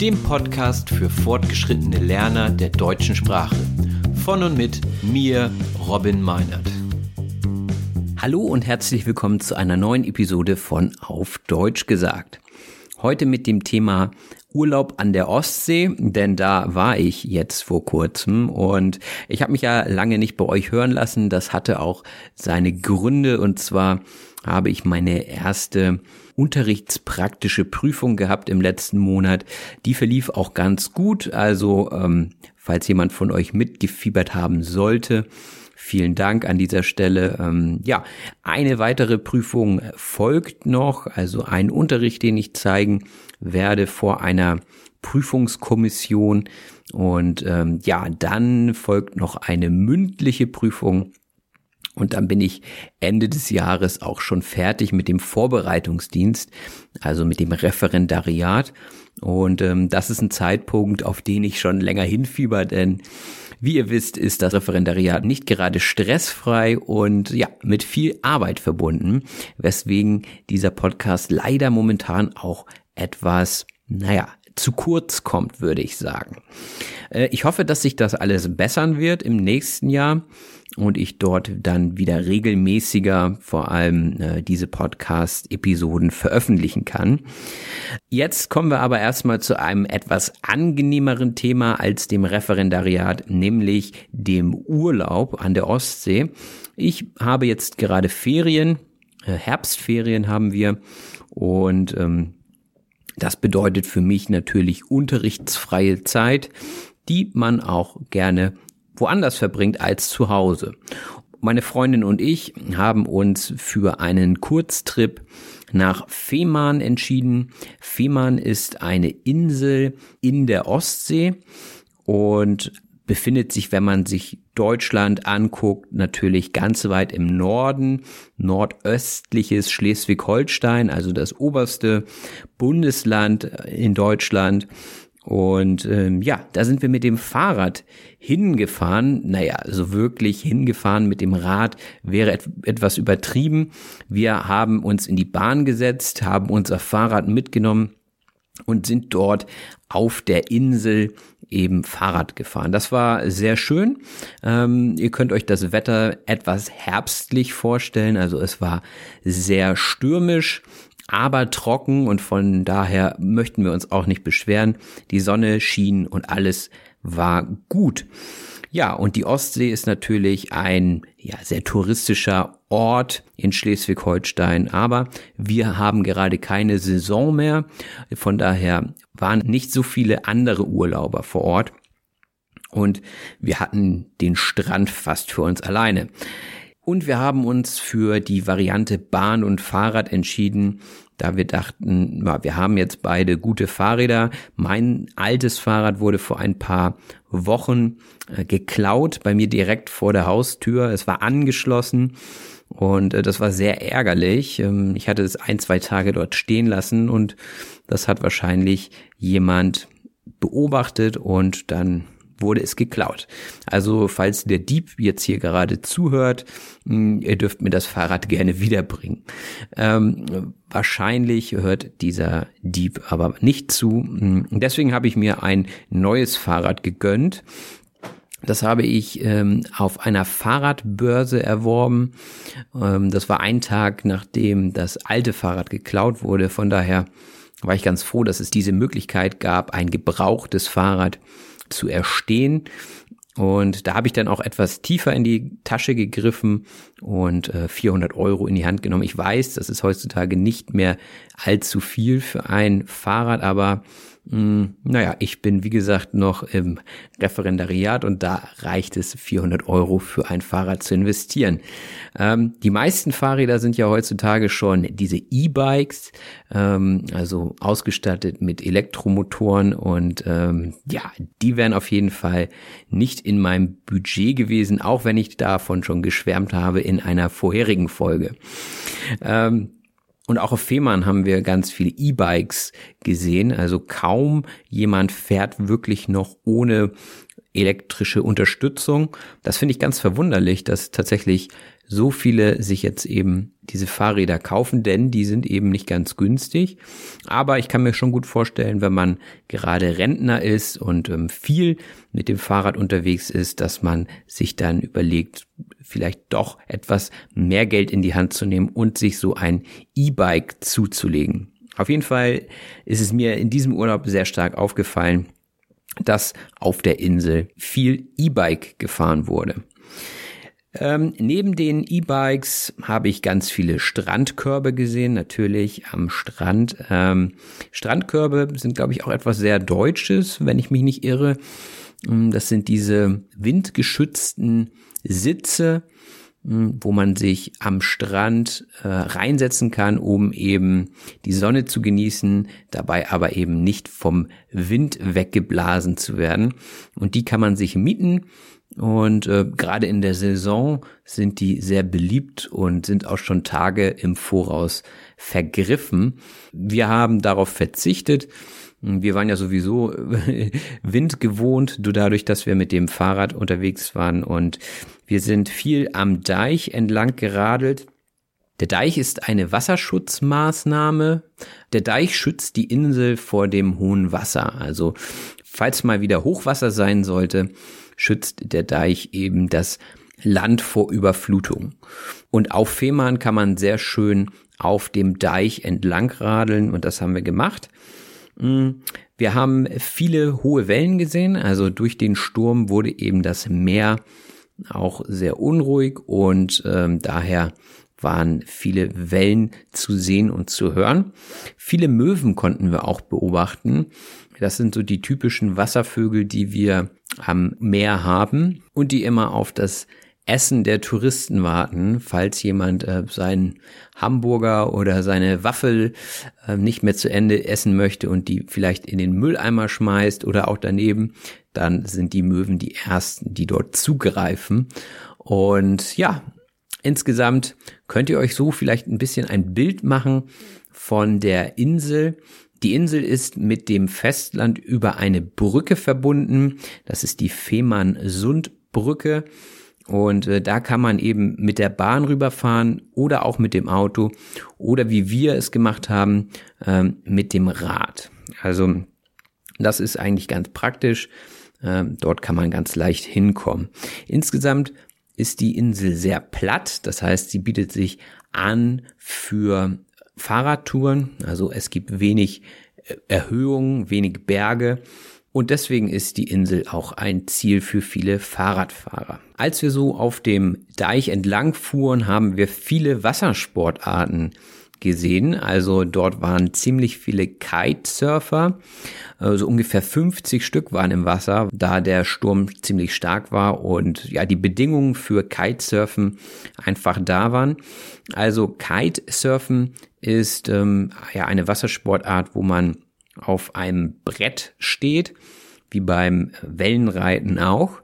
dem Podcast für fortgeschrittene Lerner der deutschen Sprache. Von und mit mir, Robin Meinert. Hallo und herzlich willkommen zu einer neuen Episode von Auf Deutsch gesagt. Heute mit dem Thema Urlaub an der Ostsee, denn da war ich jetzt vor kurzem und ich habe mich ja lange nicht bei euch hören lassen. Das hatte auch seine Gründe und zwar habe ich meine erste unterrichtspraktische Prüfung gehabt im letzten Monat. Die verlief auch ganz gut. Also ähm, falls jemand von euch mitgefiebert haben sollte, vielen Dank an dieser Stelle. Ähm, ja, eine weitere Prüfung folgt noch, also ein Unterricht, den ich zeigen werde vor einer Prüfungskommission. Und ähm, ja, dann folgt noch eine mündliche Prüfung und dann bin ich Ende des Jahres auch schon fertig mit dem Vorbereitungsdienst, also mit dem Referendariat. Und ähm, das ist ein Zeitpunkt, auf den ich schon länger hinfieber, denn wie ihr wisst, ist das Referendariat nicht gerade stressfrei und ja, mit viel Arbeit verbunden, weswegen dieser Podcast leider momentan auch etwas, naja, zu kurz kommt, würde ich sagen. Äh, ich hoffe, dass sich das alles bessern wird im nächsten Jahr und ich dort dann wieder regelmäßiger vor allem äh, diese Podcast-Episoden veröffentlichen kann. Jetzt kommen wir aber erstmal zu einem etwas angenehmeren Thema als dem Referendariat, nämlich dem Urlaub an der Ostsee. Ich habe jetzt gerade Ferien, äh, Herbstferien haben wir und ähm, das bedeutet für mich natürlich unterrichtsfreie Zeit, die man auch gerne woanders verbringt als zu Hause. Meine Freundin und ich haben uns für einen Kurztrip nach Fehmarn entschieden. Fehmarn ist eine Insel in der Ostsee und befindet sich, wenn man sich Deutschland anguckt, natürlich ganz weit im Norden, nordöstliches Schleswig-Holstein, also das oberste Bundesland in Deutschland. Und ähm, ja, da sind wir mit dem Fahrrad hingefahren. Naja, so wirklich hingefahren mit dem Rad wäre et etwas übertrieben. Wir haben uns in die Bahn gesetzt, haben unser Fahrrad mitgenommen und sind dort auf der Insel eben Fahrrad gefahren. Das war sehr schön. Ähm, ihr könnt euch das Wetter etwas herbstlich vorstellen. Also es war sehr stürmisch aber trocken und von daher möchten wir uns auch nicht beschweren. Die Sonne schien und alles war gut. Ja, und die Ostsee ist natürlich ein ja, sehr touristischer Ort in Schleswig-Holstein, aber wir haben gerade keine Saison mehr. Von daher waren nicht so viele andere Urlauber vor Ort und wir hatten den Strand fast für uns alleine. Und wir haben uns für die Variante Bahn und Fahrrad entschieden, da wir dachten, wir haben jetzt beide gute Fahrräder. Mein altes Fahrrad wurde vor ein paar Wochen äh, geklaut, bei mir direkt vor der Haustür. Es war angeschlossen und äh, das war sehr ärgerlich. Ähm, ich hatte es ein, zwei Tage dort stehen lassen und das hat wahrscheinlich jemand beobachtet und dann wurde es geklaut. Also falls der Dieb jetzt hier gerade zuhört, hm, ihr dürft mir das Fahrrad gerne wiederbringen. Ähm, wahrscheinlich hört dieser Dieb aber nicht zu. Hm, deswegen habe ich mir ein neues Fahrrad gegönnt. Das habe ich ähm, auf einer Fahrradbörse erworben. Ähm, das war ein Tag, nachdem das alte Fahrrad geklaut wurde. Von daher war ich ganz froh, dass es diese Möglichkeit gab, ein gebrauchtes Fahrrad zu erstehen. Und da habe ich dann auch etwas tiefer in die Tasche gegriffen und äh, 400 Euro in die Hand genommen. Ich weiß, das ist heutzutage nicht mehr allzu viel für ein Fahrrad, aber naja, ich bin wie gesagt noch im Referendariat und da reicht es 400 Euro für ein Fahrrad zu investieren. Ähm, die meisten Fahrräder sind ja heutzutage schon diese E-Bikes, ähm, also ausgestattet mit Elektromotoren und ähm, ja, die wären auf jeden Fall nicht in meinem Budget gewesen, auch wenn ich davon schon geschwärmt habe in einer vorherigen Folge. Ähm, und auch auf Fehmarn haben wir ganz viele E-Bikes gesehen. Also kaum jemand fährt wirklich noch ohne elektrische Unterstützung. Das finde ich ganz verwunderlich, dass tatsächlich so viele sich jetzt eben diese Fahrräder kaufen, denn die sind eben nicht ganz günstig. Aber ich kann mir schon gut vorstellen, wenn man gerade Rentner ist und ähm, viel mit dem Fahrrad unterwegs ist, dass man sich dann überlegt, vielleicht doch etwas mehr Geld in die Hand zu nehmen und sich so ein E-Bike zuzulegen. Auf jeden Fall ist es mir in diesem Urlaub sehr stark aufgefallen, dass auf der Insel viel E-Bike gefahren wurde. Ähm, neben den E-Bikes habe ich ganz viele Strandkörbe gesehen, natürlich am Strand. Ähm, Strandkörbe sind, glaube ich, auch etwas sehr Deutsches, wenn ich mich nicht irre. Ähm, das sind diese windgeschützten Sitze, hm, wo man sich am Strand äh, reinsetzen kann, um eben die Sonne zu genießen, dabei aber eben nicht vom Wind weggeblasen zu werden. Und die kann man sich mieten und äh, gerade in der Saison sind die sehr beliebt und sind auch schon Tage im Voraus vergriffen. Wir haben darauf verzichtet. Wir waren ja sowieso Wind gewohnt, dadurch, dass wir mit dem Fahrrad unterwegs waren und wir sind viel am Deich entlang geradelt. Der Deich ist eine Wasserschutzmaßnahme. Der Deich schützt die Insel vor dem hohen Wasser. Also falls mal wieder Hochwasser sein sollte, schützt der Deich eben das Land vor Überflutung. Und auf Fehmarn kann man sehr schön auf dem Deich entlang radeln und das haben wir gemacht. Mm, wir haben viele hohe Wellen gesehen, also durch den Sturm wurde eben das Meer auch sehr unruhig und ähm, daher waren viele Wellen zu sehen und zu hören. Viele Möwen konnten wir auch beobachten. Das sind so die typischen Wasservögel, die wir am Meer haben und die immer auf das Essen der Touristen warten, falls jemand äh, seinen Hamburger oder seine Waffel äh, nicht mehr zu Ende essen möchte und die vielleicht in den Mülleimer schmeißt oder auch daneben, dann sind die Möwen die ersten, die dort zugreifen. Und ja, insgesamt könnt ihr euch so vielleicht ein bisschen ein Bild machen von der Insel die Insel ist mit dem Festland über eine Brücke verbunden. Das ist die Fehmarn-Sund-Brücke. Und äh, da kann man eben mit der Bahn rüberfahren oder auch mit dem Auto oder wie wir es gemacht haben, ähm, mit dem Rad. Also das ist eigentlich ganz praktisch. Ähm, dort kann man ganz leicht hinkommen. Insgesamt ist die Insel sehr platt. Das heißt, sie bietet sich an für Fahrradtouren. Also es gibt wenig äh, Erhöhungen, wenig Berge. Und deswegen ist die Insel auch ein Ziel für viele Fahrradfahrer. Als wir so auf dem Deich entlang fuhren, haben wir viele Wassersportarten gesehen. Also dort waren ziemlich viele Kitesurfer. Also ungefähr 50 Stück waren im Wasser, da der Sturm ziemlich stark war und ja, die Bedingungen für Kitesurfen einfach da waren. Also Kitesurfen ist ähm, ja eine Wassersportart, wo man auf einem Brett steht, wie beim Wellenreiten auch.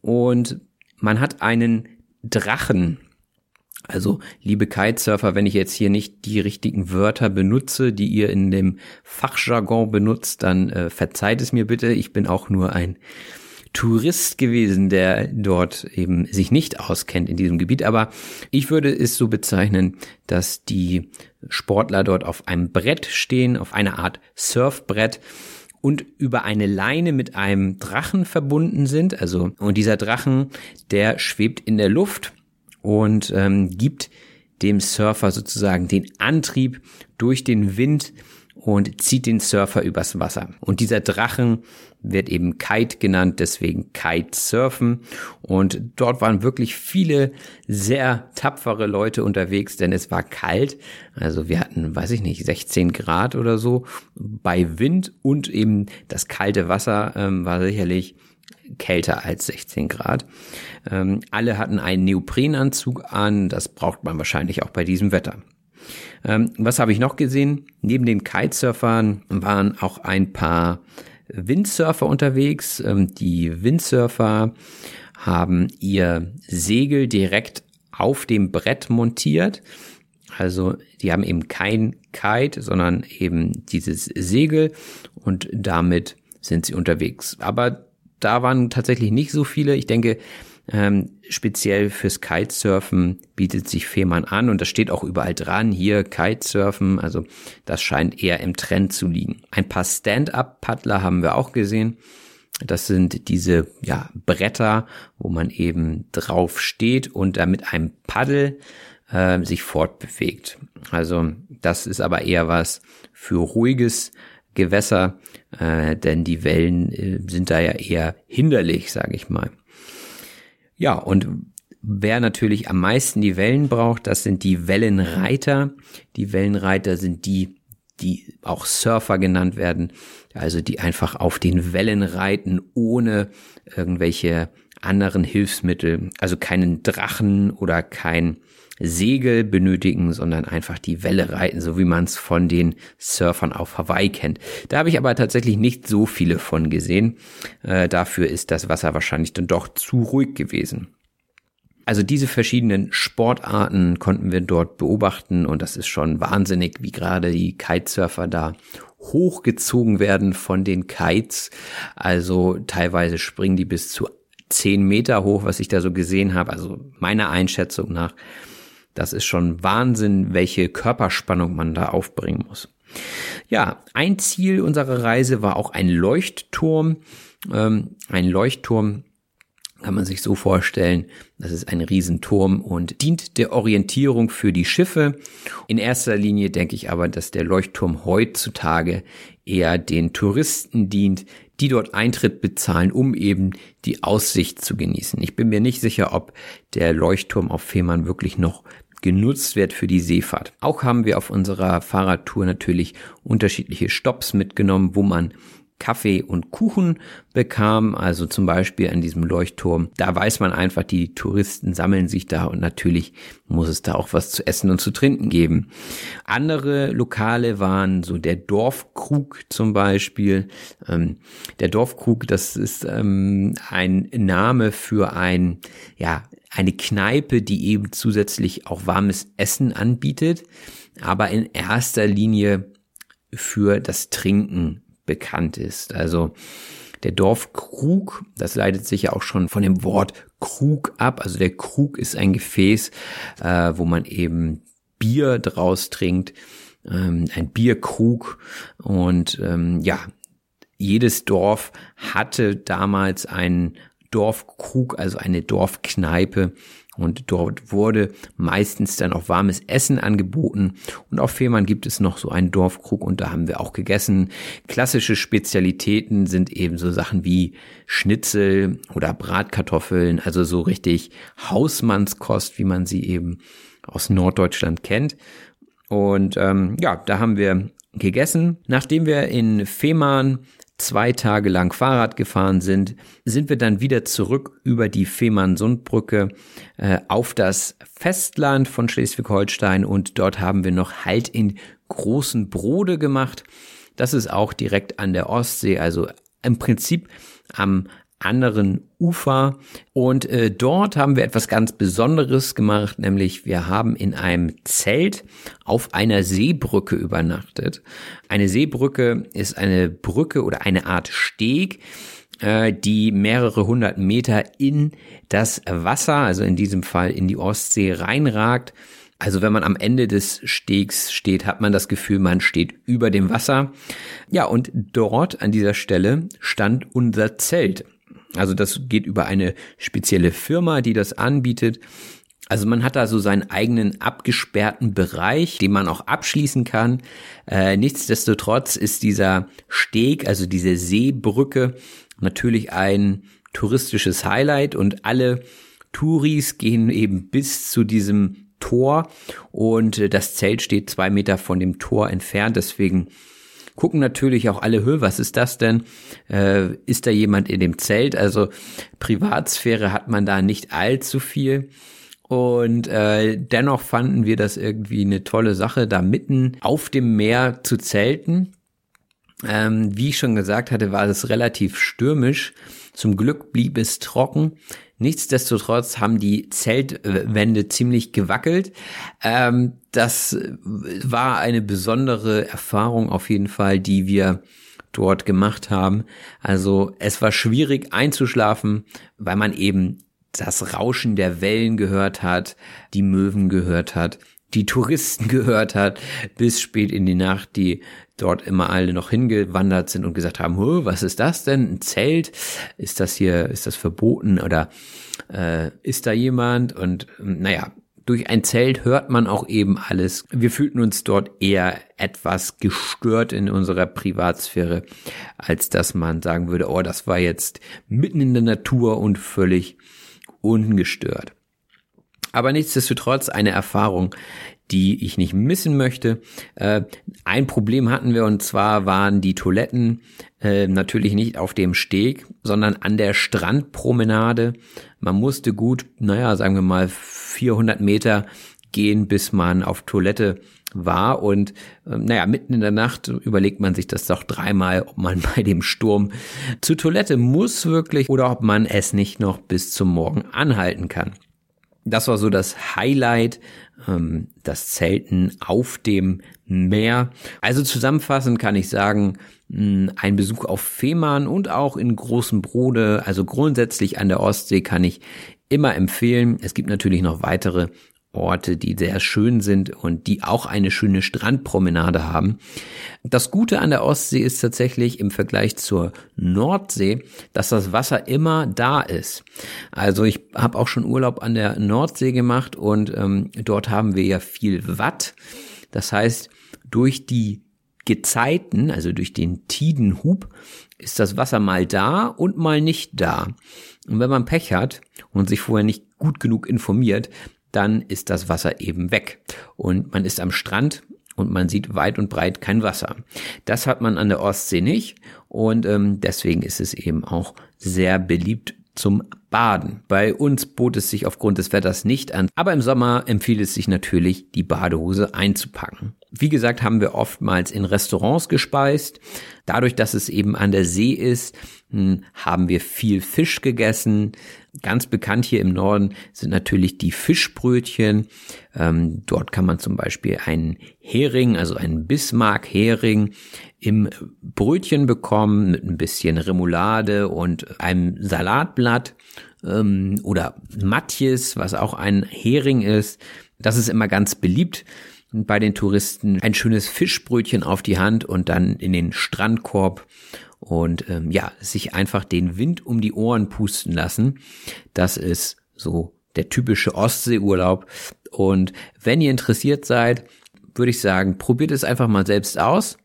Und man hat einen Drachen. Also, liebe Kitesurfer, wenn ich jetzt hier nicht die richtigen Wörter benutze, die ihr in dem Fachjargon benutzt, dann äh, verzeiht es mir bitte. Ich bin auch nur ein Tourist gewesen, der dort eben sich nicht auskennt in diesem Gebiet. Aber ich würde es so bezeichnen, dass die Sportler dort auf einem Brett stehen, auf einer Art Surfbrett und über eine Leine mit einem Drachen verbunden sind. Also, und dieser Drachen, der schwebt in der Luft und ähm, gibt dem Surfer sozusagen den Antrieb durch den Wind und zieht den Surfer übers Wasser. Und dieser Drachen wird eben Kite genannt, deswegen Kitesurfen. Und dort waren wirklich viele sehr tapfere Leute unterwegs, denn es war kalt. Also wir hatten, weiß ich nicht, 16 Grad oder so bei Wind und eben das kalte Wasser ähm, war sicherlich kälter als 16 Grad. Ähm, alle hatten einen Neoprenanzug an, das braucht man wahrscheinlich auch bei diesem Wetter. Ähm, was habe ich noch gesehen? Neben den Kitesurfern waren auch ein paar Windsurfer unterwegs. Ähm, die Windsurfer haben ihr Segel direkt auf dem Brett montiert. Also die haben eben kein Kite, sondern eben dieses Segel und damit sind sie unterwegs. Aber da waren tatsächlich nicht so viele. Ich denke, ähm, speziell fürs Kitesurfen bietet sich Fehmarn an und das steht auch überall dran. Hier Kitesurfen, also das scheint eher im Trend zu liegen. Ein paar Stand-up-Paddler haben wir auch gesehen. Das sind diese ja, Bretter, wo man eben drauf steht und da mit einem Paddel äh, sich fortbewegt. Also das ist aber eher was für ruhiges Gewässer, äh, denn die Wellen äh, sind da ja eher hinderlich, sage ich mal. Ja, und wer natürlich am meisten die Wellen braucht, das sind die Wellenreiter. Die Wellenreiter sind die, die auch Surfer genannt werden, also die einfach auf den Wellen reiten, ohne irgendwelche anderen Hilfsmittel, also keinen Drachen oder kein Segel benötigen, sondern einfach die Welle reiten, so wie man es von den Surfern auf Hawaii kennt. Da habe ich aber tatsächlich nicht so viele von gesehen. Äh, dafür ist das Wasser wahrscheinlich dann doch zu ruhig gewesen. Also diese verschiedenen Sportarten konnten wir dort beobachten und das ist schon wahnsinnig, wie gerade die Kitesurfer da hochgezogen werden von den Kites. Also teilweise springen die bis zu zehn Meter hoch, was ich da so gesehen habe. Also meiner Einschätzung nach das ist schon Wahnsinn, welche Körperspannung man da aufbringen muss. Ja, ein Ziel unserer Reise war auch ein Leuchtturm. Ähm, ein Leuchtturm kann man sich so vorstellen, das ist ein Riesenturm und dient der Orientierung für die Schiffe. In erster Linie denke ich aber, dass der Leuchtturm heutzutage eher den Touristen dient, die dort Eintritt bezahlen, um eben die Aussicht zu genießen. Ich bin mir nicht sicher, ob der Leuchtturm auf Fehmarn wirklich noch genutzt wird für die Seefahrt. Auch haben wir auf unserer Fahrradtour natürlich unterschiedliche Stops mitgenommen, wo man Kaffee und Kuchen bekam, also zum Beispiel an diesem Leuchtturm. Da weiß man einfach, die Touristen sammeln sich da und natürlich muss es da auch was zu essen und zu trinken geben. Andere Lokale waren so der Dorfkrug zum Beispiel. Ähm, der Dorfkrug, das ist ähm, ein Name für ein, ja, eine Kneipe, die eben zusätzlich auch warmes Essen anbietet, aber in erster Linie für das Trinken bekannt ist. Also der Dorfkrug, das leitet sich ja auch schon von dem Wort Krug ab. Also der Krug ist ein Gefäß, äh, wo man eben Bier draus trinkt, ähm, ein Bierkrug und ähm, ja, jedes Dorf hatte damals einen Dorfkrug, also eine Dorfkneipe. Und dort wurde meistens dann auch warmes Essen angeboten. Und auf Fehmarn gibt es noch so einen Dorfkrug und da haben wir auch gegessen. Klassische Spezialitäten sind eben so Sachen wie Schnitzel oder Bratkartoffeln, also so richtig Hausmannskost, wie man sie eben aus Norddeutschland kennt. Und ähm, ja, da haben wir gegessen. Nachdem wir in Fehmarn zwei Tage lang Fahrrad gefahren sind, sind wir dann wieder zurück über die Fehmarn-Sundbrücke äh, auf das Festland von Schleswig-Holstein und dort haben wir noch Halt in großen Brode gemacht. Das ist auch direkt an der Ostsee, also im Prinzip am anderen Ufer. Und äh, dort haben wir etwas ganz Besonderes gemacht, nämlich wir haben in einem Zelt auf einer Seebrücke übernachtet. Eine Seebrücke ist eine Brücke oder eine Art Steg, äh, die mehrere hundert Meter in das Wasser, also in diesem Fall in die Ostsee reinragt. Also wenn man am Ende des Stegs steht, hat man das Gefühl, man steht über dem Wasser. Ja, und dort an dieser Stelle stand unser Zelt. Also das geht über eine spezielle Firma, die das anbietet. Also man hat da so seinen eigenen abgesperrten Bereich, den man auch abschließen kann. Äh, nichtsdestotrotz ist dieser Steg, also diese Seebrücke, natürlich ein touristisches Highlight und alle Touris gehen eben bis zu diesem Tor und das Zelt steht zwei Meter von dem Tor entfernt. Deswegen gucken natürlich auch alle, Hö, was ist das denn? Äh, ist da jemand in dem Zelt? Also Privatsphäre hat man da nicht allzu viel. Und äh, dennoch fanden wir das irgendwie eine tolle Sache, da mitten auf dem Meer zu zelten. Ähm, wie ich schon gesagt hatte, war es relativ stürmisch. Zum Glück blieb es trocken. Nichtsdestotrotz haben die Zeltwände ziemlich gewackelt. Ähm, das war eine besondere Erfahrung auf jeden Fall, die wir dort gemacht haben. Also es war schwierig einzuschlafen, weil man eben das Rauschen der Wellen gehört hat, die Möwen gehört hat, die Touristen gehört hat, bis spät in die Nacht, die dort immer alle noch hingewandert sind und gesagt haben, was ist das denn? Ein Zelt? Ist das hier, ist das verboten oder äh, ist da jemand? Und naja, durch ein Zelt hört man auch eben alles. Wir fühlten uns dort eher etwas gestört in unserer Privatsphäre, als dass man sagen würde, oh, das war jetzt mitten in der Natur und völlig ungestört. Aber nichtsdestotrotz eine Erfahrung, die ich nicht missen möchte. Äh, ein Problem hatten wir und zwar waren die Toiletten äh, natürlich nicht auf dem Steg, sondern an der Strandpromenade. Man musste gut, naja, sagen wir mal 400 Meter gehen, bis man auf Toilette war und äh, naja, mitten in der Nacht überlegt man sich das doch dreimal, ob man bei dem Sturm zur Toilette muss wirklich oder ob man es nicht noch bis zum Morgen anhalten kann. Das war so das Highlight ähm, das Zelten auf dem Meer. Also zusammenfassend kann ich sagen, ein Besuch auf Fehmarn und auch in Großen Brode, also grundsätzlich an der Ostsee kann ich immer empfehlen. Es gibt natürlich noch weitere Orte, die sehr schön sind und die auch eine schöne Strandpromenade haben. Das Gute an der Ostsee ist tatsächlich im Vergleich zur Nordsee, dass das Wasser immer da ist. Also ich habe auch schon Urlaub an der Nordsee gemacht und ähm, dort haben wir ja viel Watt. Das heißt, durch die Gezeiten, also durch den Tidenhub, ist das Wasser mal da und mal nicht da. Und wenn man Pech hat und sich vorher nicht gut genug informiert, dann ist das Wasser eben weg. Und man ist am Strand und man sieht weit und breit kein Wasser. Das hat man an der Ostsee nicht und ähm, deswegen ist es eben auch sehr beliebt zum Baden. Bei uns bot es sich aufgrund des Wetters nicht an, aber im Sommer empfiehlt es sich natürlich, die Badehose einzupacken. Wie gesagt, haben wir oftmals in Restaurants gespeist. Dadurch, dass es eben an der See ist, haben wir viel Fisch gegessen. Ganz bekannt hier im Norden sind natürlich die Fischbrötchen. Ähm, dort kann man zum Beispiel einen Hering, also einen Bismarck-Hering im Brötchen bekommen mit ein bisschen Remoulade und einem Salatblatt ähm, oder Matjes, was auch ein Hering ist. Das ist immer ganz beliebt bei den Touristen ein schönes Fischbrötchen auf die Hand und dann in den Strandkorb und ähm, ja, sich einfach den Wind um die Ohren pusten lassen. Das ist so der typische Ostseeurlaub. Und wenn ihr interessiert seid, würde ich sagen, probiert es einfach mal selbst aus.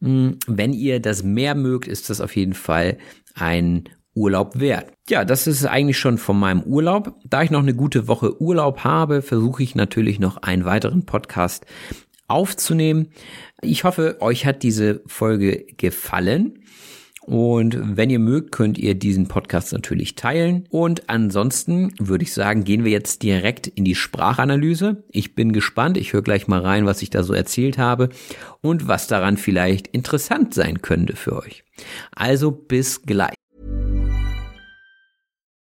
Hm, wenn ihr das Meer mögt, ist das auf jeden Fall ein Urlaub wert. Ja, das ist eigentlich schon von meinem Urlaub. Da ich noch eine gute Woche Urlaub habe, versuche ich natürlich noch einen weiteren Podcast aufzunehmen. Ich hoffe, euch hat diese Folge gefallen. Und wenn ihr mögt, könnt ihr diesen Podcast natürlich teilen. Und ansonsten würde ich sagen, gehen wir jetzt direkt in die Sprachanalyse. Ich bin gespannt. Ich höre gleich mal rein, was ich da so erzählt habe und was daran vielleicht interessant sein könnte für euch. Also bis gleich.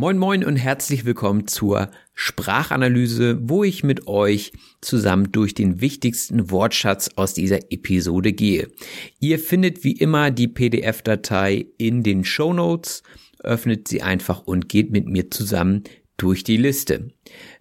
Moin moin und herzlich willkommen zur Sprachanalyse, wo ich mit euch zusammen durch den wichtigsten Wortschatz aus dieser Episode gehe. Ihr findet wie immer die PDF-Datei in den Show Notes, öffnet sie einfach und geht mit mir zusammen durch die Liste.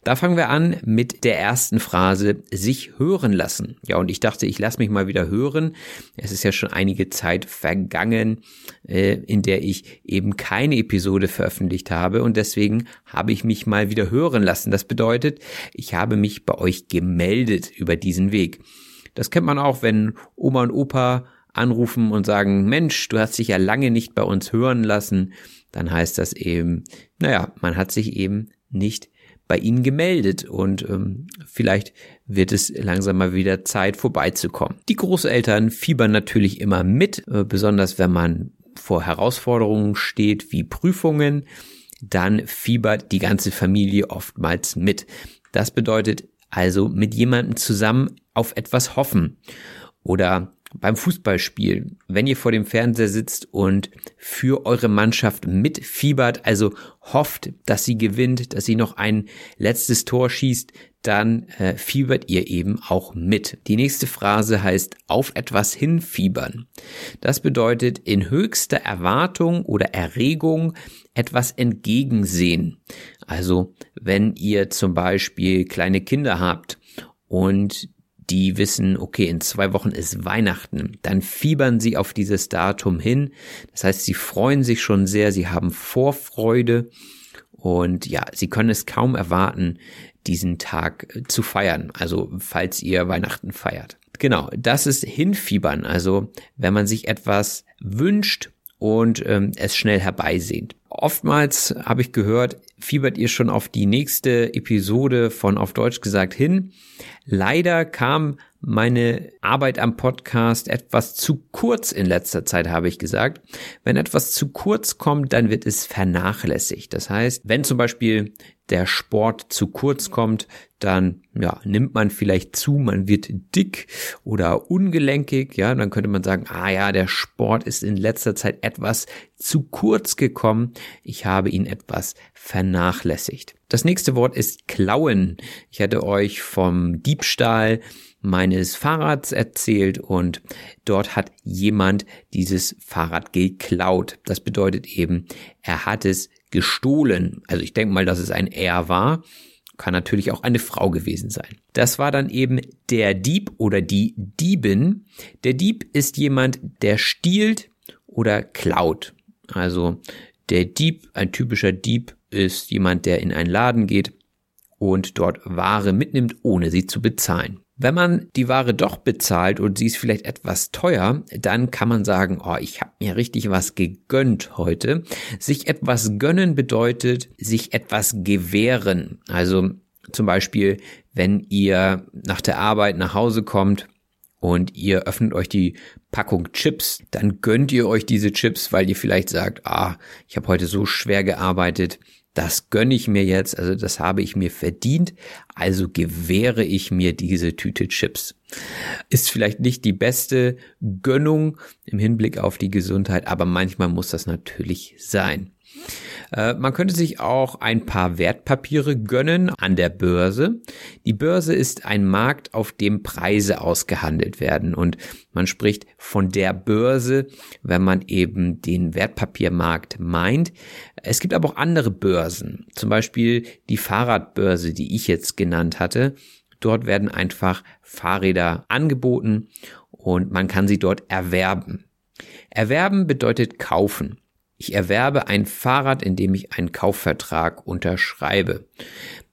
Da fangen wir an mit der ersten Phrase, sich hören lassen. Ja, und ich dachte, ich lasse mich mal wieder hören. Es ist ja schon einige Zeit vergangen, äh, in der ich eben keine Episode veröffentlicht habe und deswegen habe ich mich mal wieder hören lassen. Das bedeutet, ich habe mich bei euch gemeldet über diesen Weg. Das kennt man auch, wenn Oma und Opa anrufen und sagen, Mensch, du hast dich ja lange nicht bei uns hören lassen, dann heißt das eben, naja, man hat sich eben nicht bei ihnen gemeldet und ähm, vielleicht wird es langsam mal wieder Zeit vorbeizukommen. Die Großeltern fiebern natürlich immer mit, äh, besonders wenn man vor Herausforderungen steht wie Prüfungen, dann fiebert die ganze Familie oftmals mit. Das bedeutet also mit jemandem zusammen auf etwas hoffen oder beim Fußballspiel, wenn ihr vor dem Fernseher sitzt und für eure Mannschaft mitfiebert, also hofft, dass sie gewinnt, dass sie noch ein letztes Tor schießt, dann äh, fiebert ihr eben auch mit. Die nächste Phrase heißt auf etwas hinfiebern. Das bedeutet in höchster Erwartung oder Erregung etwas entgegensehen. Also wenn ihr zum Beispiel kleine Kinder habt und die wissen, okay, in zwei Wochen ist Weihnachten, dann fiebern sie auf dieses Datum hin. Das heißt, sie freuen sich schon sehr, sie haben Vorfreude und ja, sie können es kaum erwarten, diesen Tag äh, zu feiern. Also falls ihr Weihnachten feiert. Genau, das ist Hinfiebern. Also wenn man sich etwas wünscht und ähm, es schnell herbeisehnt. Oftmals habe ich gehört, fiebert ihr schon auf die nächste Episode von Auf Deutsch gesagt hin. Leider kam meine Arbeit am Podcast etwas zu kurz in letzter Zeit, habe ich gesagt. Wenn etwas zu kurz kommt, dann wird es vernachlässigt. Das heißt, wenn zum Beispiel der Sport zu kurz kommt, dann ja, nimmt man vielleicht zu, man wird dick oder ungelenkig, ja, dann könnte man sagen, ah ja, der Sport ist in letzter Zeit etwas zu kurz gekommen, ich habe ihn etwas vernachlässigt. Das nächste Wort ist klauen. Ich hatte euch vom Diebstahl meines Fahrrads erzählt und dort hat jemand dieses Fahrrad geklaut. Das bedeutet eben, er hat es gestohlen. Also ich denke mal, dass es ein Er war. Kann natürlich auch eine Frau gewesen sein. Das war dann eben der Dieb oder die Diebin. Der Dieb ist jemand, der stiehlt oder klaut. Also der Dieb, ein typischer Dieb, ist jemand, der in einen Laden geht und dort Ware mitnimmt, ohne sie zu bezahlen. Wenn man die Ware doch bezahlt und sie ist vielleicht etwas teuer, dann kann man sagen, oh, ich habe mir richtig was gegönnt heute. Sich etwas gönnen bedeutet sich etwas gewähren. Also zum Beispiel, wenn ihr nach der Arbeit nach Hause kommt und ihr öffnet euch die Packung Chips, dann gönnt ihr euch diese Chips, weil ihr vielleicht sagt, ah, ich habe heute so schwer gearbeitet, das gönne ich mir jetzt, also das habe ich mir verdient, also gewähre ich mir diese Tüte Chips. Ist vielleicht nicht die beste Gönnung im Hinblick auf die Gesundheit, aber manchmal muss das natürlich sein. Äh, man könnte sich auch ein paar Wertpapiere gönnen an der Börse. Die Börse ist ein Markt, auf dem Preise ausgehandelt werden und man spricht von der Börse, wenn man eben den Wertpapiermarkt meint. Es gibt aber auch andere Börsen, zum Beispiel die Fahrradbörse, die ich jetzt genannt hatte. Dort werden einfach Fahrräder angeboten und man kann sie dort erwerben. Erwerben bedeutet kaufen. Ich erwerbe ein Fahrrad, indem ich einen Kaufvertrag unterschreibe.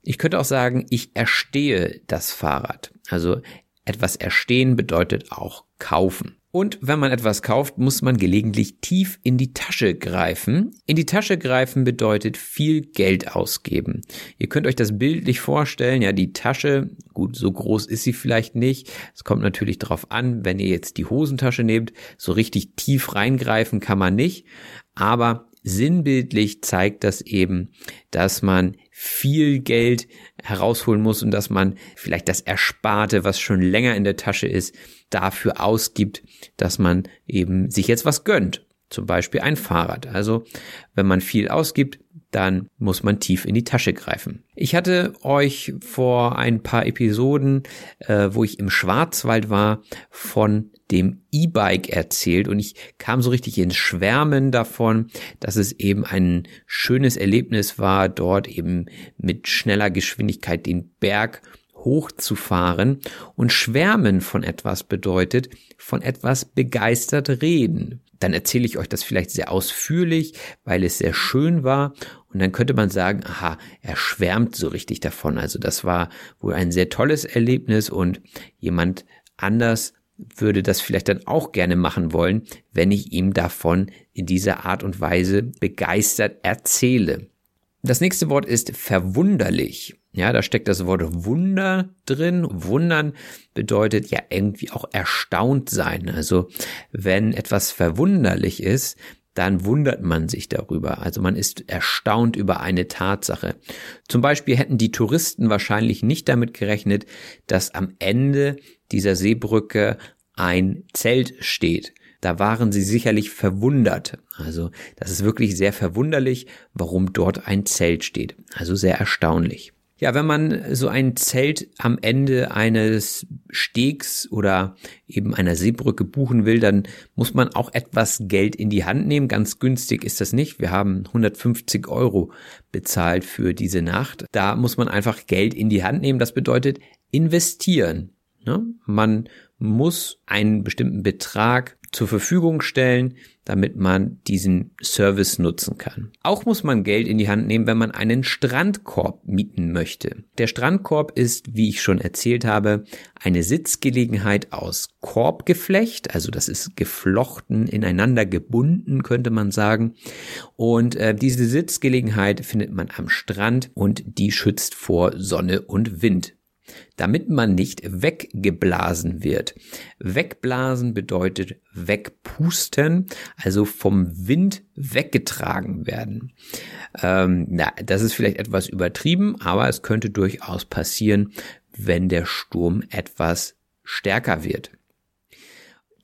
Ich könnte auch sagen, ich erstehe das Fahrrad. Also etwas erstehen bedeutet auch kaufen. Und wenn man etwas kauft, muss man gelegentlich tief in die Tasche greifen. In die Tasche greifen bedeutet viel Geld ausgeben. Ihr könnt euch das bildlich vorstellen. Ja, die Tasche, gut, so groß ist sie vielleicht nicht. Es kommt natürlich darauf an, wenn ihr jetzt die Hosentasche nehmt, so richtig tief reingreifen kann man nicht aber sinnbildlich zeigt das eben, dass man viel Geld herausholen muss und dass man vielleicht das Ersparte, was schon länger in der Tasche ist, dafür ausgibt, dass man eben sich jetzt was gönnt. Zum Beispiel ein Fahrrad. Also wenn man viel ausgibt, dann muss man tief in die Tasche greifen. Ich hatte euch vor ein paar Episoden, äh, wo ich im Schwarzwald war, von dem E-Bike erzählt und ich kam so richtig ins Schwärmen davon, dass es eben ein schönes Erlebnis war, dort eben mit schneller Geschwindigkeit den Berg hochzufahren und schwärmen von etwas bedeutet, von etwas begeistert reden. Dann erzähle ich euch das vielleicht sehr ausführlich, weil es sehr schön war und dann könnte man sagen, aha, er schwärmt so richtig davon. Also das war wohl ein sehr tolles Erlebnis und jemand anders würde das vielleicht dann auch gerne machen wollen, wenn ich ihm davon in dieser Art und Weise begeistert erzähle. Das nächste Wort ist verwunderlich. Ja, da steckt das Wort Wunder drin. Wundern bedeutet ja irgendwie auch erstaunt sein. Also wenn etwas verwunderlich ist, dann wundert man sich darüber. Also man ist erstaunt über eine Tatsache. Zum Beispiel hätten die Touristen wahrscheinlich nicht damit gerechnet, dass am Ende dieser Seebrücke ein Zelt steht. Da waren sie sicherlich verwundert. Also das ist wirklich sehr verwunderlich, warum dort ein Zelt steht. Also sehr erstaunlich. Ja, wenn man so ein Zelt am Ende eines Stegs oder eben einer Seebrücke buchen will, dann muss man auch etwas Geld in die Hand nehmen. Ganz günstig ist das nicht. Wir haben 150 Euro bezahlt für diese Nacht. Da muss man einfach Geld in die Hand nehmen. Das bedeutet investieren. Ne? Man muss einen bestimmten Betrag zur Verfügung stellen, damit man diesen Service nutzen kann. Auch muss man Geld in die Hand nehmen, wenn man einen Strandkorb mieten möchte. Der Strandkorb ist, wie ich schon erzählt habe, eine Sitzgelegenheit aus Korbgeflecht, also das ist geflochten, ineinander gebunden, könnte man sagen. Und äh, diese Sitzgelegenheit findet man am Strand und die schützt vor Sonne und Wind damit man nicht weggeblasen wird. Wegblasen bedeutet wegpusten, also vom Wind weggetragen werden. Ähm, na, das ist vielleicht etwas übertrieben, aber es könnte durchaus passieren, wenn der Sturm etwas stärker wird.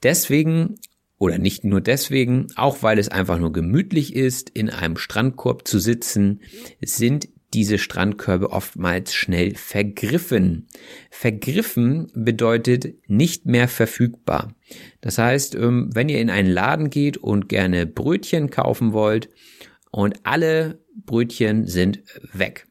Deswegen oder nicht nur deswegen, auch weil es einfach nur gemütlich ist, in einem Strandkorb zu sitzen, sind diese Strandkörbe oftmals schnell vergriffen. Vergriffen bedeutet nicht mehr verfügbar. Das heißt, ähm, wenn ihr in einen Laden geht und gerne Brötchen kaufen wollt und alle Brötchen sind weg.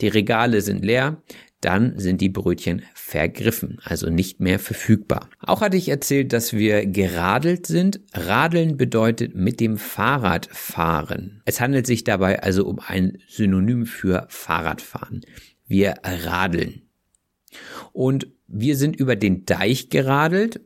Die Regale sind leer, dann sind die Brötchen vergriffen, also nicht mehr verfügbar. Auch hatte ich erzählt, dass wir geradelt sind. Radeln bedeutet mit dem Fahrrad fahren. Es handelt sich dabei also um ein Synonym für Fahrradfahren. Wir radeln. Und wir sind über den Deich geradelt.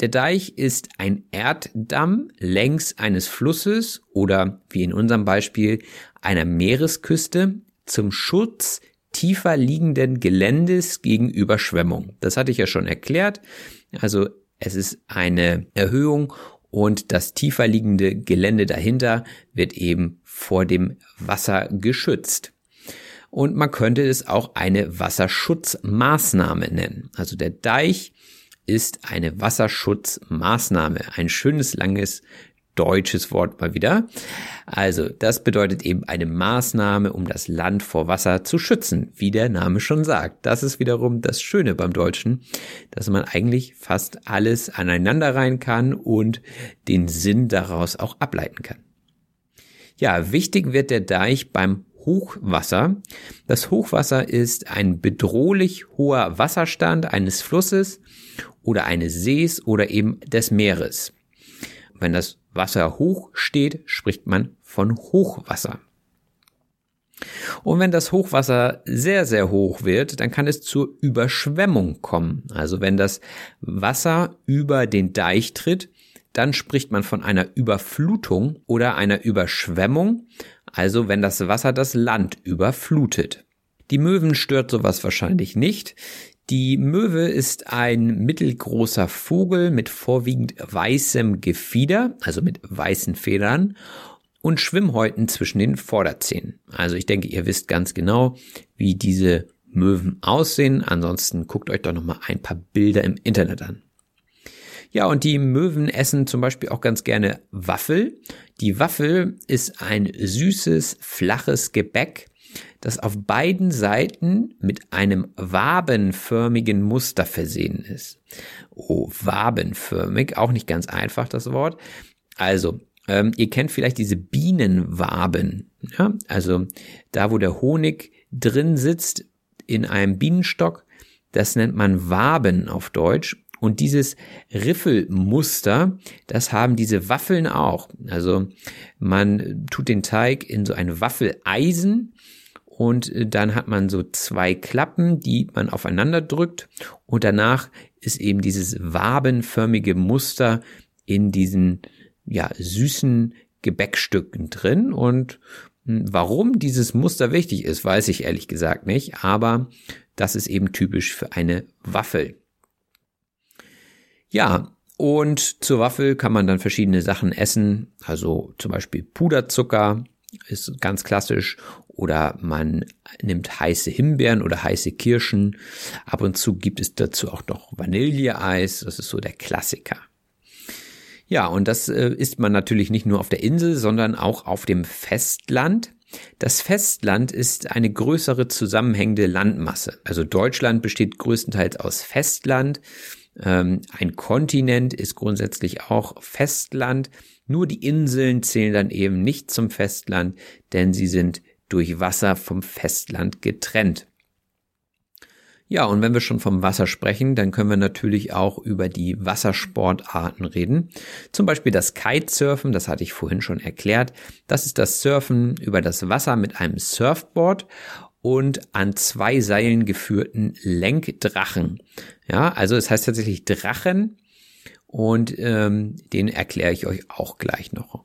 Der Deich ist ein Erddamm längs eines Flusses oder wie in unserem Beispiel einer Meeresküste zum Schutz tiefer liegenden Geländes gegen Überschwemmung. Das hatte ich ja schon erklärt. Also es ist eine Erhöhung und das tiefer liegende Gelände dahinter wird eben vor dem Wasser geschützt. Und man könnte es auch eine Wasserschutzmaßnahme nennen. Also der Deich ist eine Wasserschutzmaßnahme. Ein schönes, langes deutsches Wort mal wieder. Also, das bedeutet eben eine Maßnahme, um das Land vor Wasser zu schützen, wie der Name schon sagt. Das ist wiederum das Schöne beim Deutschen, dass man eigentlich fast alles aneinander rein kann und den Sinn daraus auch ableiten kann. Ja, wichtig wird der Deich beim Hochwasser. Das Hochwasser ist ein bedrohlich hoher Wasserstand eines Flusses oder eines Sees oder eben des Meeres. Wenn das Wasser hoch steht, spricht man von Hochwasser. Und wenn das Hochwasser sehr, sehr hoch wird, dann kann es zur Überschwemmung kommen. Also wenn das Wasser über den Deich tritt, dann spricht man von einer Überflutung oder einer Überschwemmung, also wenn das Wasser das Land überflutet. Die Möwen stört sowas wahrscheinlich nicht. Die Möwe ist ein mittelgroßer Vogel mit vorwiegend weißem Gefieder, also mit weißen Federn und Schwimmhäuten zwischen den Vorderzähnen. Also ich denke, ihr wisst ganz genau, wie diese Möwen aussehen. Ansonsten guckt euch doch noch mal ein paar Bilder im Internet an. Ja, und die Möwen essen zum Beispiel auch ganz gerne Waffel. Die Waffel ist ein süßes, flaches Gebäck, das auf beiden Seiten mit einem wabenförmigen Muster versehen ist. Oh, wabenförmig, auch nicht ganz einfach das Wort. Also, ähm, ihr kennt vielleicht diese Bienenwaben. Ja? Also da, wo der Honig drin sitzt in einem Bienenstock, das nennt man Waben auf Deutsch. Und dieses Riffelmuster, das haben diese Waffeln auch. Also man tut den Teig in so ein Waffeleisen und äh, dann hat man so zwei Klappen, die man aufeinander drückt. Und danach ist eben dieses wabenförmige Muster in diesen ja süßen Gebäckstücken drin. Und hm, warum dieses Muster wichtig ist, weiß ich ehrlich gesagt nicht, aber das ist eben typisch für eine Waffel. Ja, und zur Waffel kann man dann verschiedene Sachen essen, also zum Beispiel Puderzucker ist ganz klassisch oder man nimmt heiße Himbeeren oder heiße Kirschen. Ab und zu gibt es dazu auch noch Vanilleeis. Das ist so der Klassiker. Ja, und das äh, isst man natürlich nicht nur auf der Insel, sondern auch auf dem Festland. Das Festland ist eine größere zusammenhängende Landmasse. Also Deutschland besteht größtenteils aus Festland. Ähm, ein Kontinent ist grundsätzlich auch Festland. Nur die Inseln zählen dann eben nicht zum Festland, denn sie sind durch Wasser vom Festland getrennt. Ja, und wenn wir schon vom Wasser sprechen, dann können wir natürlich auch über die Wassersportarten reden. Zum Beispiel das Kitesurfen, das hatte ich vorhin schon erklärt. Das ist das Surfen über das Wasser mit einem Surfboard und an zwei Seilen geführten Lenkdrachen. Ja, also es heißt tatsächlich Drachen und ähm, den erkläre ich euch auch gleich noch.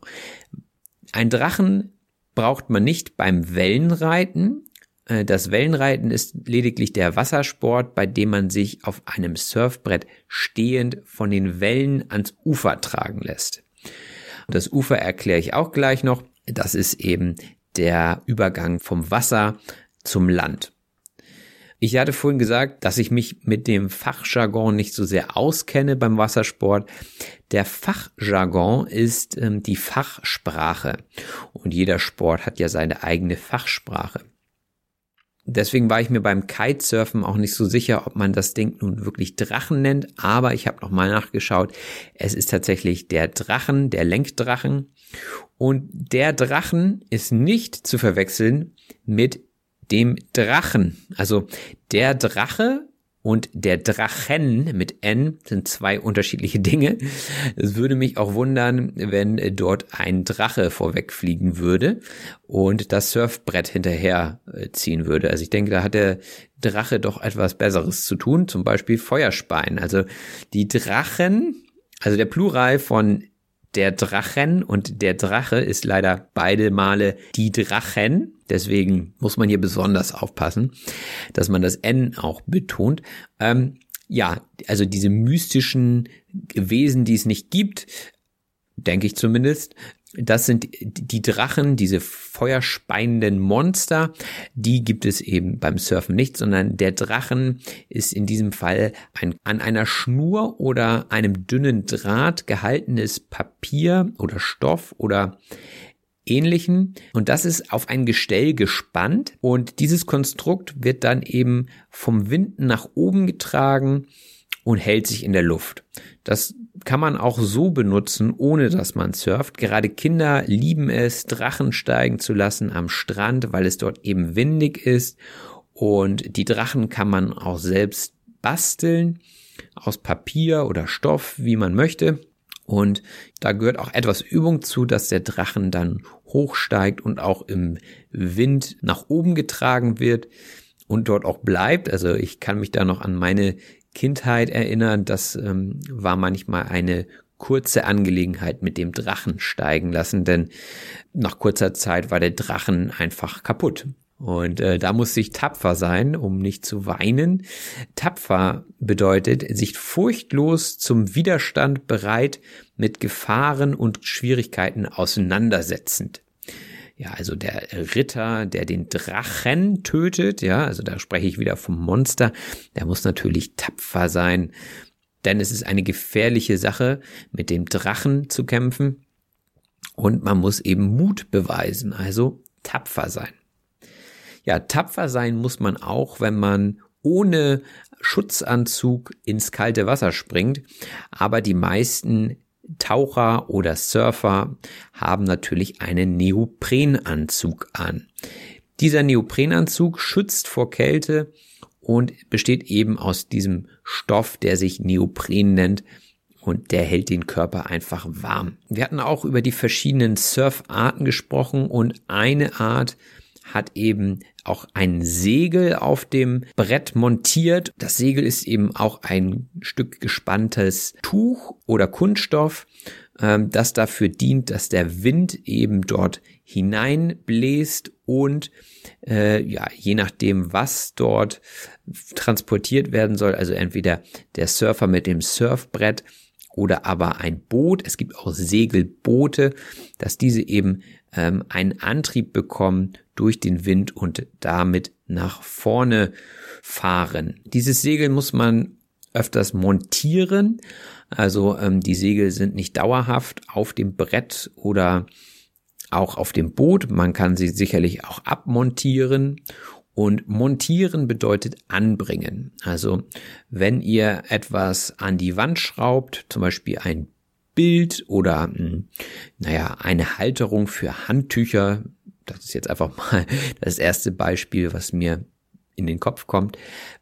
Ein Drachen braucht man nicht beim Wellenreiten. Äh, das Wellenreiten ist lediglich der Wassersport, bei dem man sich auf einem Surfbrett stehend von den Wellen ans Ufer tragen lässt. Das Ufer erkläre ich auch gleich noch. Das ist eben der Übergang vom Wasser zum Land. Ich hatte vorhin gesagt, dass ich mich mit dem Fachjargon nicht so sehr auskenne beim Wassersport. Der Fachjargon ist ähm, die Fachsprache und jeder Sport hat ja seine eigene Fachsprache. Deswegen war ich mir beim Kitesurfen auch nicht so sicher, ob man das Ding nun wirklich Drachen nennt, aber ich habe nochmal nachgeschaut. Es ist tatsächlich der Drachen, der Lenkdrachen. Und der Drachen ist nicht zu verwechseln mit dem Drachen. Also der Drache und der Drachen mit N sind zwei unterschiedliche Dinge. Es würde mich auch wundern, wenn dort ein Drache vorwegfliegen würde und das Surfbrett hinterher äh, ziehen würde. Also ich denke, da hat der Drache doch etwas Besseres zu tun, zum Beispiel Feuerspeien. Also die Drachen, also der Plural von der Drachen und der Drache ist leider beide Male die Drachen. Deswegen muss man hier besonders aufpassen, dass man das N auch betont. Ähm, ja, also diese mystischen Wesen, die es nicht gibt, denke ich zumindest, das sind die Drachen, diese feuerspeienden Monster. Die gibt es eben beim Surfen nicht, sondern der Drachen ist in diesem Fall ein an einer Schnur oder einem dünnen Draht gehaltenes Papier oder Stoff oder ähnlichen. Und das ist auf ein Gestell gespannt und dieses Konstrukt wird dann eben vom Wind nach oben getragen und hält sich in der Luft. Das kann man auch so benutzen, ohne dass man surft. Gerade Kinder lieben es, Drachen steigen zu lassen am Strand, weil es dort eben windig ist. Und die Drachen kann man auch selbst basteln aus Papier oder Stoff, wie man möchte. Und da gehört auch etwas Übung zu, dass der Drachen dann hochsteigt und auch im Wind nach oben getragen wird und dort auch bleibt. Also ich kann mich da noch an meine Kindheit erinnern. Das ähm, war manchmal eine kurze Angelegenheit mit dem Drachen steigen lassen, denn nach kurzer Zeit war der Drachen einfach kaputt. Und äh, da muss ich tapfer sein, um nicht zu weinen. Tapfer bedeutet, sich furchtlos zum Widerstand bereit, mit Gefahren und Schwierigkeiten auseinandersetzend ja, also der Ritter, der den Drachen tötet, ja, also da spreche ich wieder vom Monster, der muss natürlich tapfer sein, denn es ist eine gefährliche Sache, mit dem Drachen zu kämpfen und man muss eben Mut beweisen, also tapfer sein. Ja, tapfer sein muss man auch, wenn man ohne Schutzanzug ins kalte Wasser springt, aber die meisten Taucher oder Surfer haben natürlich einen Neoprenanzug an. Dieser Neoprenanzug schützt vor Kälte und besteht eben aus diesem Stoff, der sich Neopren nennt und der hält den Körper einfach warm. Wir hatten auch über die verschiedenen Surfarten gesprochen und eine Art hat eben auch ein Segel auf dem Brett montiert. Das Segel ist eben auch ein Stück gespanntes Tuch oder Kunststoff, ähm, das dafür dient, dass der Wind eben dort hineinbläst und äh, ja, je nachdem, was dort transportiert werden soll, also entweder der Surfer mit dem Surfbrett oder aber ein Boot. Es gibt auch Segelboote, dass diese eben ähm, einen Antrieb bekommen durch den Wind und damit nach vorne fahren. Dieses Segel muss man öfters montieren. Also ähm, die Segel sind nicht dauerhaft auf dem Brett oder auch auf dem Boot. Man kann sie sicherlich auch abmontieren. Und montieren bedeutet anbringen. Also wenn ihr etwas an die Wand schraubt, zum Beispiel ein Bild oder hm, naja, eine Halterung für Handtücher. Das ist jetzt einfach mal das erste Beispiel, was mir in den Kopf kommt.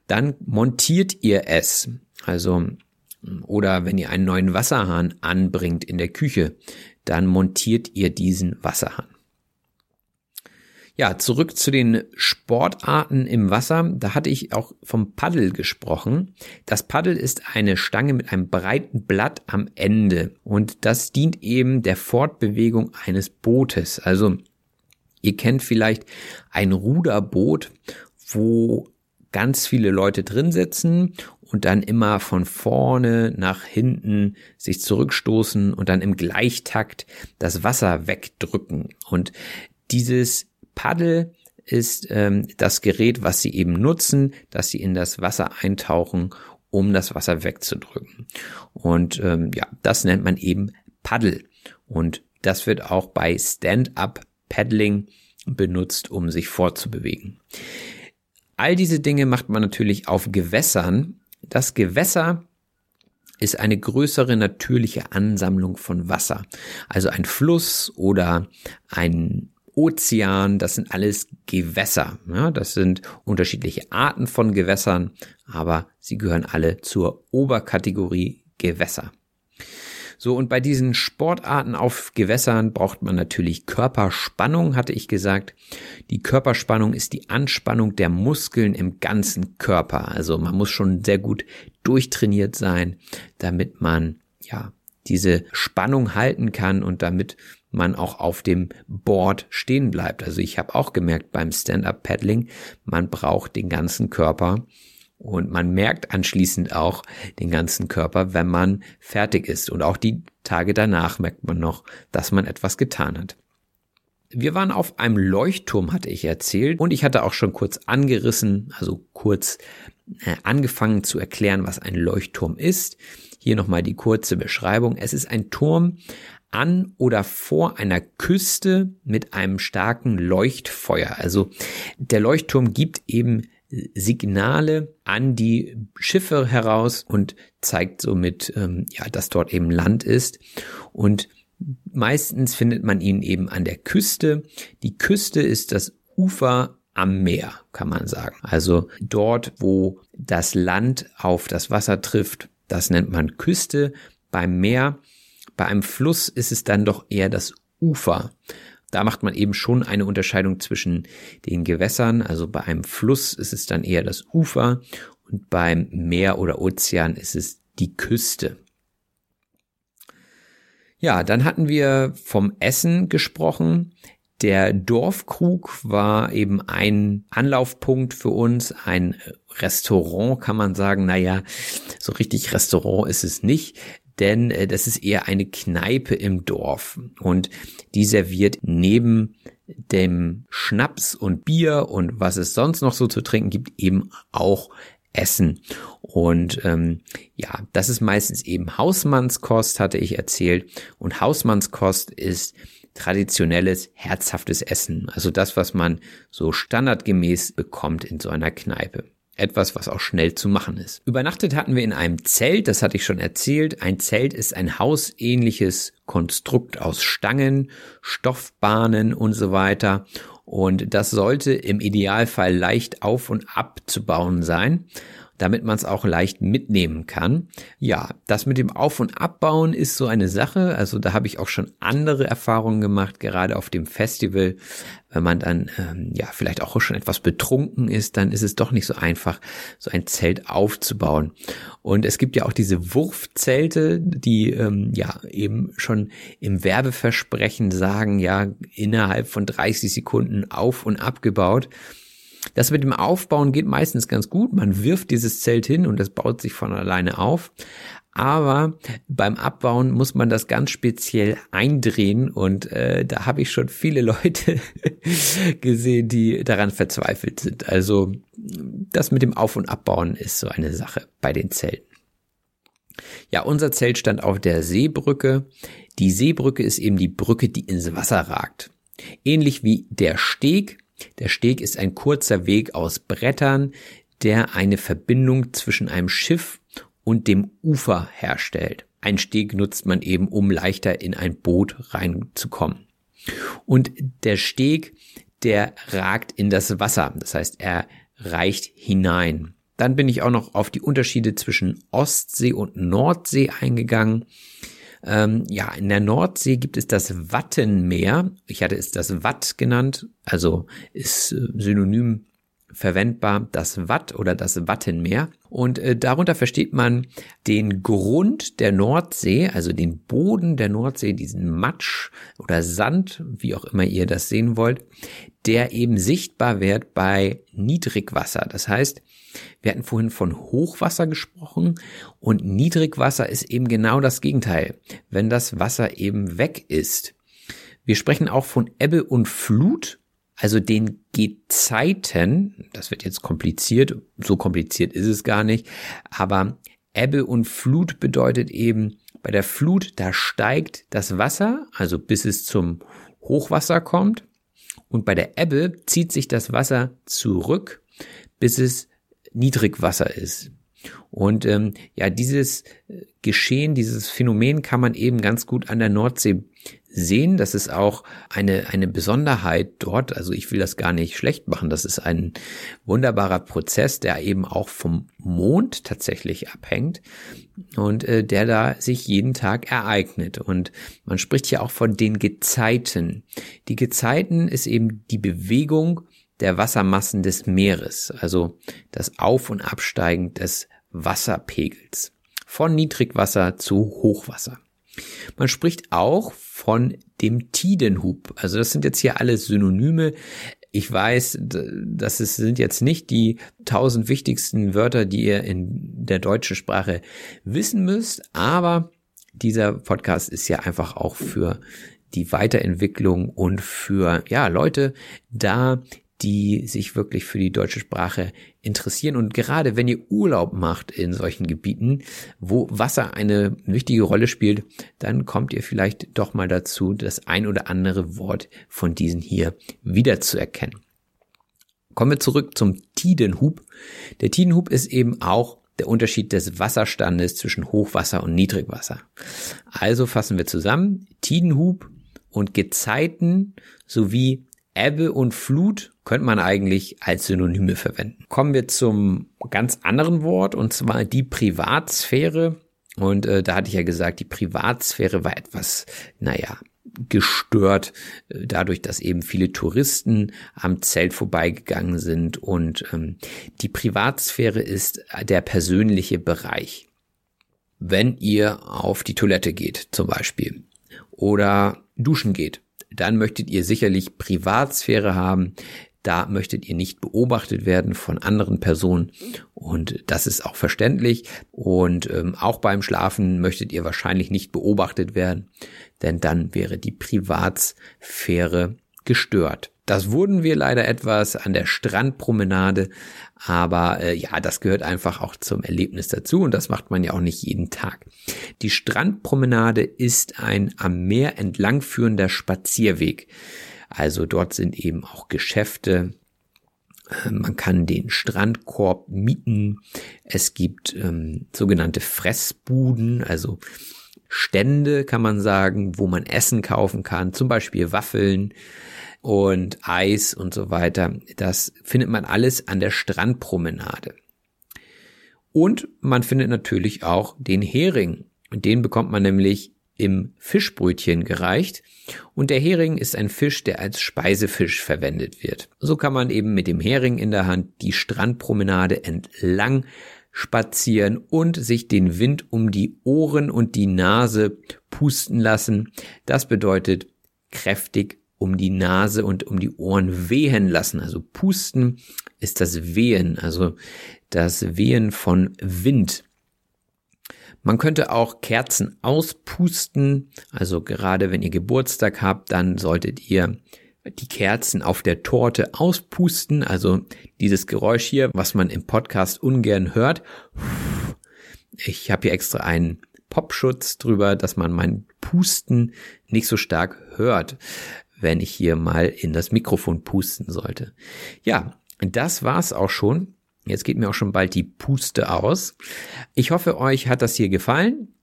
Dann montiert ihr es. Also, oder wenn ihr einen neuen Wasserhahn anbringt in der Küche, dann montiert ihr diesen Wasserhahn. Ja, zurück zu den Sportarten im Wasser. Da hatte ich auch vom Paddel gesprochen. Das Paddel ist eine Stange mit einem breiten Blatt am Ende und das dient eben der Fortbewegung eines Bootes. Also ihr kennt vielleicht ein Ruderboot, wo ganz viele Leute drin sitzen und dann immer von vorne nach hinten sich zurückstoßen und dann im Gleichtakt das Wasser wegdrücken. Und dieses Paddel ist ähm, das Gerät, was sie eben nutzen, dass sie in das Wasser eintauchen, um das Wasser wegzudrücken. Und ähm, ja, das nennt man eben Paddel. Und das wird auch bei Stand-up Paddling benutzt, um sich fortzubewegen. All diese Dinge macht man natürlich auf Gewässern. Das Gewässer ist eine größere natürliche Ansammlung von Wasser. Also ein Fluss oder ein Ozean, das sind alles Gewässer. Ja, das sind unterschiedliche Arten von Gewässern, aber sie gehören alle zur Oberkategorie Gewässer. So, und bei diesen Sportarten auf Gewässern braucht man natürlich Körperspannung, hatte ich gesagt. Die Körperspannung ist die Anspannung der Muskeln im ganzen Körper. Also man muss schon sehr gut durchtrainiert sein, damit man, ja, diese Spannung halten kann und damit man auch auf dem Board stehen bleibt. Also ich habe auch gemerkt beim Stand-up-Paddling, man braucht den ganzen Körper und man merkt anschließend auch den ganzen Körper, wenn man fertig ist. Und auch die Tage danach merkt man noch, dass man etwas getan hat. Wir waren auf einem Leuchtturm, hatte ich erzählt, und ich hatte auch schon kurz angerissen, also kurz äh, angefangen zu erklären, was ein Leuchtturm ist. Hier nochmal die kurze Beschreibung. Es ist ein Turm an oder vor einer Küste mit einem starken Leuchtfeuer. Also der Leuchtturm gibt eben Signale an die Schiffe heraus und zeigt somit, ähm, ja, dass dort eben Land ist. Und meistens findet man ihn eben an der Küste. Die Küste ist das Ufer am Meer, kann man sagen. Also dort, wo das Land auf das Wasser trifft, das nennt man Küste. Beim Meer, bei einem Fluss ist es dann doch eher das Ufer. Da macht man eben schon eine Unterscheidung zwischen den Gewässern. Also bei einem Fluss ist es dann eher das Ufer und beim Meer oder Ozean ist es die Küste. Ja, dann hatten wir vom Essen gesprochen. Der Dorfkrug war eben ein Anlaufpunkt für uns, ein Restaurant kann man sagen. Naja, so richtig Restaurant ist es nicht, denn äh, das ist eher eine Kneipe im Dorf und die serviert neben dem Schnaps und Bier und was es sonst noch so zu trinken gibt, eben auch Essen. Und ähm, ja, das ist meistens eben Hausmannskost, hatte ich erzählt. Und Hausmannskost ist traditionelles, herzhaftes Essen. Also das, was man so standardgemäß bekommt in so einer Kneipe. Etwas, was auch schnell zu machen ist. Übernachtet hatten wir in einem Zelt, das hatte ich schon erzählt. Ein Zelt ist ein hausähnliches Konstrukt aus Stangen, Stoffbahnen und so weiter. Und das sollte im Idealfall leicht auf und abzubauen sein damit man es auch leicht mitnehmen kann. Ja, das mit dem Auf- und Abbauen ist so eine Sache. Also da habe ich auch schon andere Erfahrungen gemacht, gerade auf dem Festival. Wenn man dann ähm, ja vielleicht auch schon etwas betrunken ist, dann ist es doch nicht so einfach, so ein Zelt aufzubauen. Und es gibt ja auch diese Wurfzelte, die ähm, ja eben schon im Werbeversprechen sagen, ja innerhalb von 30 Sekunden auf und abgebaut. Das mit dem Aufbauen geht meistens ganz gut. Man wirft dieses Zelt hin und es baut sich von alleine auf. Aber beim Abbauen muss man das ganz speziell eindrehen und äh, da habe ich schon viele Leute gesehen, die daran verzweifelt sind. Also das mit dem Auf- und Abbauen ist so eine Sache bei den Zelten. Ja, unser Zelt stand auf der Seebrücke. Die Seebrücke ist eben die Brücke, die ins Wasser ragt. Ähnlich wie der Steg der Steg ist ein kurzer Weg aus Brettern, der eine Verbindung zwischen einem Schiff und dem Ufer herstellt. Ein Steg nutzt man eben, um leichter in ein Boot reinzukommen. Und der Steg, der ragt in das Wasser. Das heißt, er reicht hinein. Dann bin ich auch noch auf die Unterschiede zwischen Ostsee und Nordsee eingegangen. Ähm, ja, in der Nordsee gibt es das Wattenmeer. Ich hatte es das Watt genannt, also ist äh, synonym verwendbar das Watt oder das Wattenmeer. Und äh, darunter versteht man den Grund der Nordsee, also den Boden der Nordsee, diesen Matsch oder Sand, wie auch immer ihr das sehen wollt, der eben sichtbar wird bei Niedrigwasser. Das heißt, wir hatten vorhin von Hochwasser gesprochen und Niedrigwasser ist eben genau das Gegenteil, wenn das Wasser eben weg ist. Wir sprechen auch von Ebbe und Flut, also den Gezeiten. Das wird jetzt kompliziert, so kompliziert ist es gar nicht, aber Ebbe und Flut bedeutet eben, bei der Flut, da steigt das Wasser, also bis es zum Hochwasser kommt. Und bei der Ebbe zieht sich das Wasser zurück, bis es Niedrigwasser ist. Und ähm, ja, dieses äh, Geschehen, dieses Phänomen kann man eben ganz gut an der Nordsee sehen. Das ist auch eine, eine Besonderheit dort. Also ich will das gar nicht schlecht machen. Das ist ein wunderbarer Prozess, der eben auch vom Mond tatsächlich abhängt und äh, der da sich jeden Tag ereignet. Und man spricht hier auch von den Gezeiten. Die Gezeiten ist eben die Bewegung der Wassermassen des Meeres, also das Auf- und Absteigen des Wasserpegels von Niedrigwasser zu Hochwasser. Man spricht auch von dem Tidenhub. Also das sind jetzt hier alles Synonyme. Ich weiß, das sind jetzt nicht die tausend wichtigsten Wörter, die ihr in der deutschen Sprache wissen müsst, aber dieser Podcast ist ja einfach auch für die Weiterentwicklung und für ja Leute da, die sich wirklich für die deutsche Sprache interessieren. Und gerade wenn ihr Urlaub macht in solchen Gebieten, wo Wasser eine wichtige Rolle spielt, dann kommt ihr vielleicht doch mal dazu, das ein oder andere Wort von diesen hier wiederzuerkennen. Kommen wir zurück zum Tidenhub. Der Tidenhub ist eben auch der Unterschied des Wasserstandes zwischen Hochwasser und Niedrigwasser. Also fassen wir zusammen. Tidenhub und Gezeiten sowie Ebbe und Flut könnte man eigentlich als Synonyme verwenden. Kommen wir zum ganz anderen Wort und zwar die Privatsphäre. Und äh, da hatte ich ja gesagt, die Privatsphäre war etwas, naja, gestört, äh, dadurch, dass eben viele Touristen am Zelt vorbeigegangen sind. Und ähm, die Privatsphäre ist der persönliche Bereich. Wenn ihr auf die Toilette geht, zum Beispiel, oder duschen geht, dann möchtet ihr sicherlich Privatsphäre haben. Da möchtet ihr nicht beobachtet werden von anderen Personen und das ist auch verständlich. Und ähm, auch beim Schlafen möchtet ihr wahrscheinlich nicht beobachtet werden, denn dann wäre die Privatsphäre gestört. Das wurden wir leider etwas an der Strandpromenade, aber äh, ja, das gehört einfach auch zum Erlebnis dazu und das macht man ja auch nicht jeden Tag. Die Strandpromenade ist ein am Meer entlangführender Spazierweg. Also dort sind eben auch Geschäfte, äh, man kann den Strandkorb mieten. Es gibt ähm, sogenannte Fressbuden, also Stände, kann man sagen, wo man Essen kaufen kann, zum Beispiel Waffeln und Eis und so weiter. Das findet man alles an der Strandpromenade. Und man findet natürlich auch den Hering. Und den bekommt man nämlich im Fischbrötchen gereicht. Und der Hering ist ein Fisch, der als Speisefisch verwendet wird. So kann man eben mit dem Hering in der Hand die Strandpromenade entlang spazieren und sich den Wind um die Ohren und die Nase pusten lassen. Das bedeutet kräftig um die Nase und um die Ohren wehen lassen. Also pusten ist das Wehen, also das Wehen von Wind. Man könnte auch Kerzen auspusten. Also gerade wenn ihr Geburtstag habt, dann solltet ihr die Kerzen auf der Torte auspusten. Also dieses Geräusch hier, was man im Podcast ungern hört. Ich habe hier extra einen Popschutz drüber, dass man mein Pusten nicht so stark hört, wenn ich hier mal in das Mikrofon pusten sollte. Ja, das war's auch schon. Jetzt geht mir auch schon bald die Puste aus. Ich hoffe, euch hat das hier gefallen.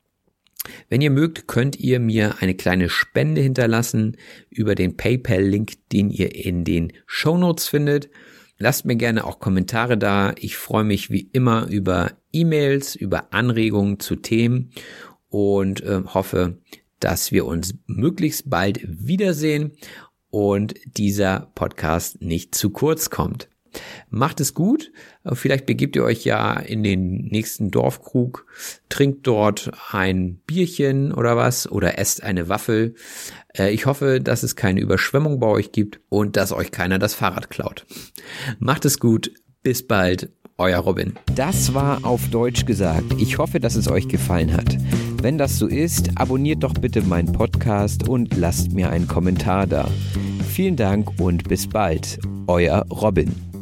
Wenn ihr mögt, könnt ihr mir eine kleine Spende hinterlassen über den PayPal-Link, den ihr in den Show Notes findet. Lasst mir gerne auch Kommentare da. Ich freue mich wie immer über E-Mails, über Anregungen zu Themen und äh, hoffe, dass wir uns möglichst bald wiedersehen und dieser Podcast nicht zu kurz kommt. Macht es gut. Vielleicht begebt ihr euch ja in den nächsten Dorfkrug, trinkt dort ein Bierchen oder was oder esst eine Waffel. Äh, ich hoffe, dass es keine Überschwemmung bei euch gibt und dass euch keiner das Fahrrad klaut. Macht es gut. Bis bald. Euer Robin. Das war auf Deutsch gesagt. Ich hoffe, dass es euch gefallen hat. Wenn das so ist, abonniert doch bitte meinen Podcast und lasst mir einen Kommentar da. Vielen Dank und bis bald. Euer Robin.